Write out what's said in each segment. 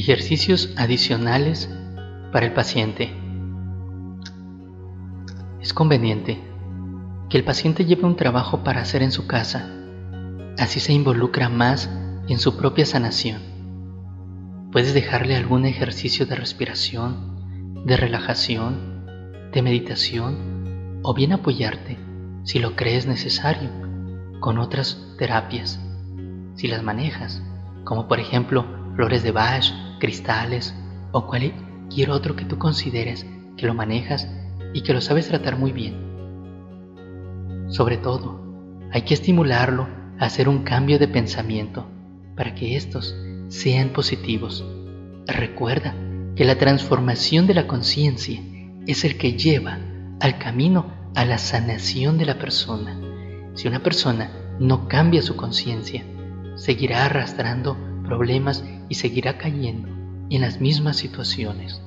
Ejercicios adicionales para el paciente. Es conveniente que el paciente lleve un trabajo para hacer en su casa, así se involucra más en su propia sanación. Puedes dejarle algún ejercicio de respiración, de relajación, de meditación o bien apoyarte, si lo crees necesario, con otras terapias, si las manejas, como por ejemplo flores de Bach, cristales o cualquier otro que tú consideres que lo manejas y que lo sabes tratar muy bien. Sobre todo, hay que estimularlo a hacer un cambio de pensamiento para que estos sean positivos. Recuerda que la transformación de la conciencia es el que lleva al camino a la sanación de la persona. Si una persona no cambia su conciencia, seguirá arrastrando problemas y seguirá cayendo en las mismas situaciones.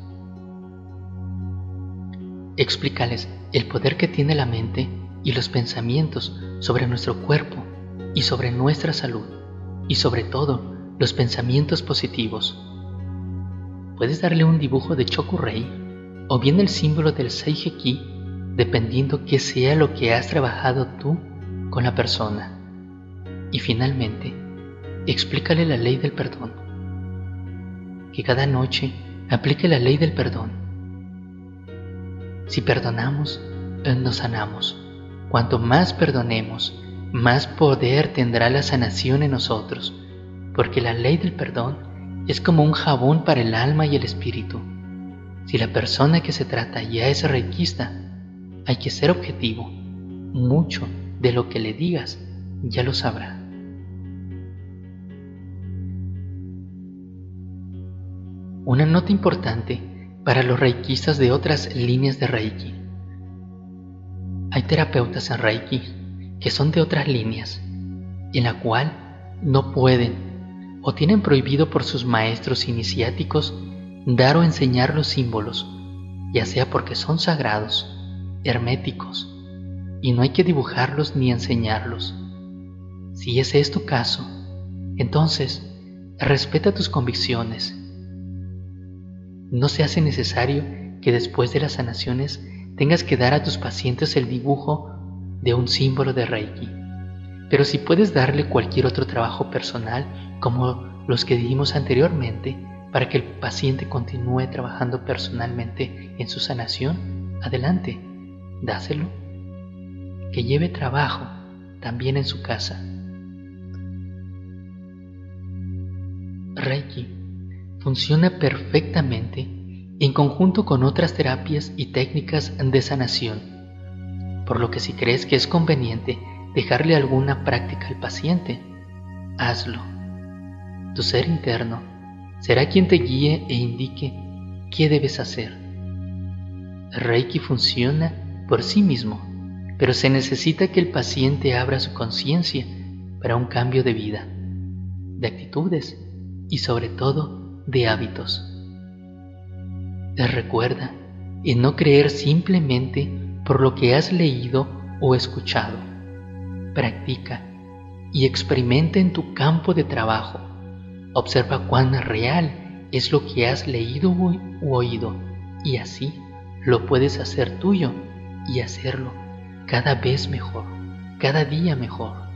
Explícales el poder que tiene la mente y los pensamientos sobre nuestro cuerpo y sobre nuestra salud y sobre todo los pensamientos positivos. Puedes darle un dibujo de Chokurei o bien el símbolo del Seijeki dependiendo que sea lo que has trabajado tú con la persona. Y finalmente, explícale la ley del perdón. Que cada noche aplique la ley del perdón. Si perdonamos, nos sanamos. Cuanto más perdonemos, más poder tendrá la sanación en nosotros, porque la ley del perdón es como un jabón para el alma y el espíritu. Si la persona que se trata ya es reikista, hay que ser objetivo. Mucho de lo que le digas ya lo sabrá. Una nota importante para los reikistas de otras líneas de reiki. Hay terapeutas en Reiki que son de otras líneas, en la cual no pueden o tienen prohibido por sus maestros iniciáticos dar o enseñar los símbolos, ya sea porque son sagrados, herméticos, y no hay que dibujarlos ni enseñarlos. Si ese es tu caso, entonces respeta tus convicciones. No se hace necesario que después de las sanaciones tengas que dar a tus pacientes el dibujo de un símbolo de Reiki. Pero si puedes darle cualquier otro trabajo personal, como los que dijimos anteriormente, para que el paciente continúe trabajando personalmente en su sanación, adelante, dáselo. Que lleve trabajo también en su casa. Reiki funciona perfectamente en conjunto con otras terapias y técnicas de sanación, por lo que si crees que es conveniente dejarle alguna práctica al paciente, hazlo. Tu ser interno será quien te guíe e indique qué debes hacer. Reiki funciona por sí mismo, pero se necesita que el paciente abra su conciencia para un cambio de vida, de actitudes y sobre todo de hábitos. Te recuerda en no creer simplemente por lo que has leído o escuchado. Practica y experimenta en tu campo de trabajo. Observa cuán real es lo que has leído u oído y así lo puedes hacer tuyo y hacerlo cada vez mejor, cada día mejor.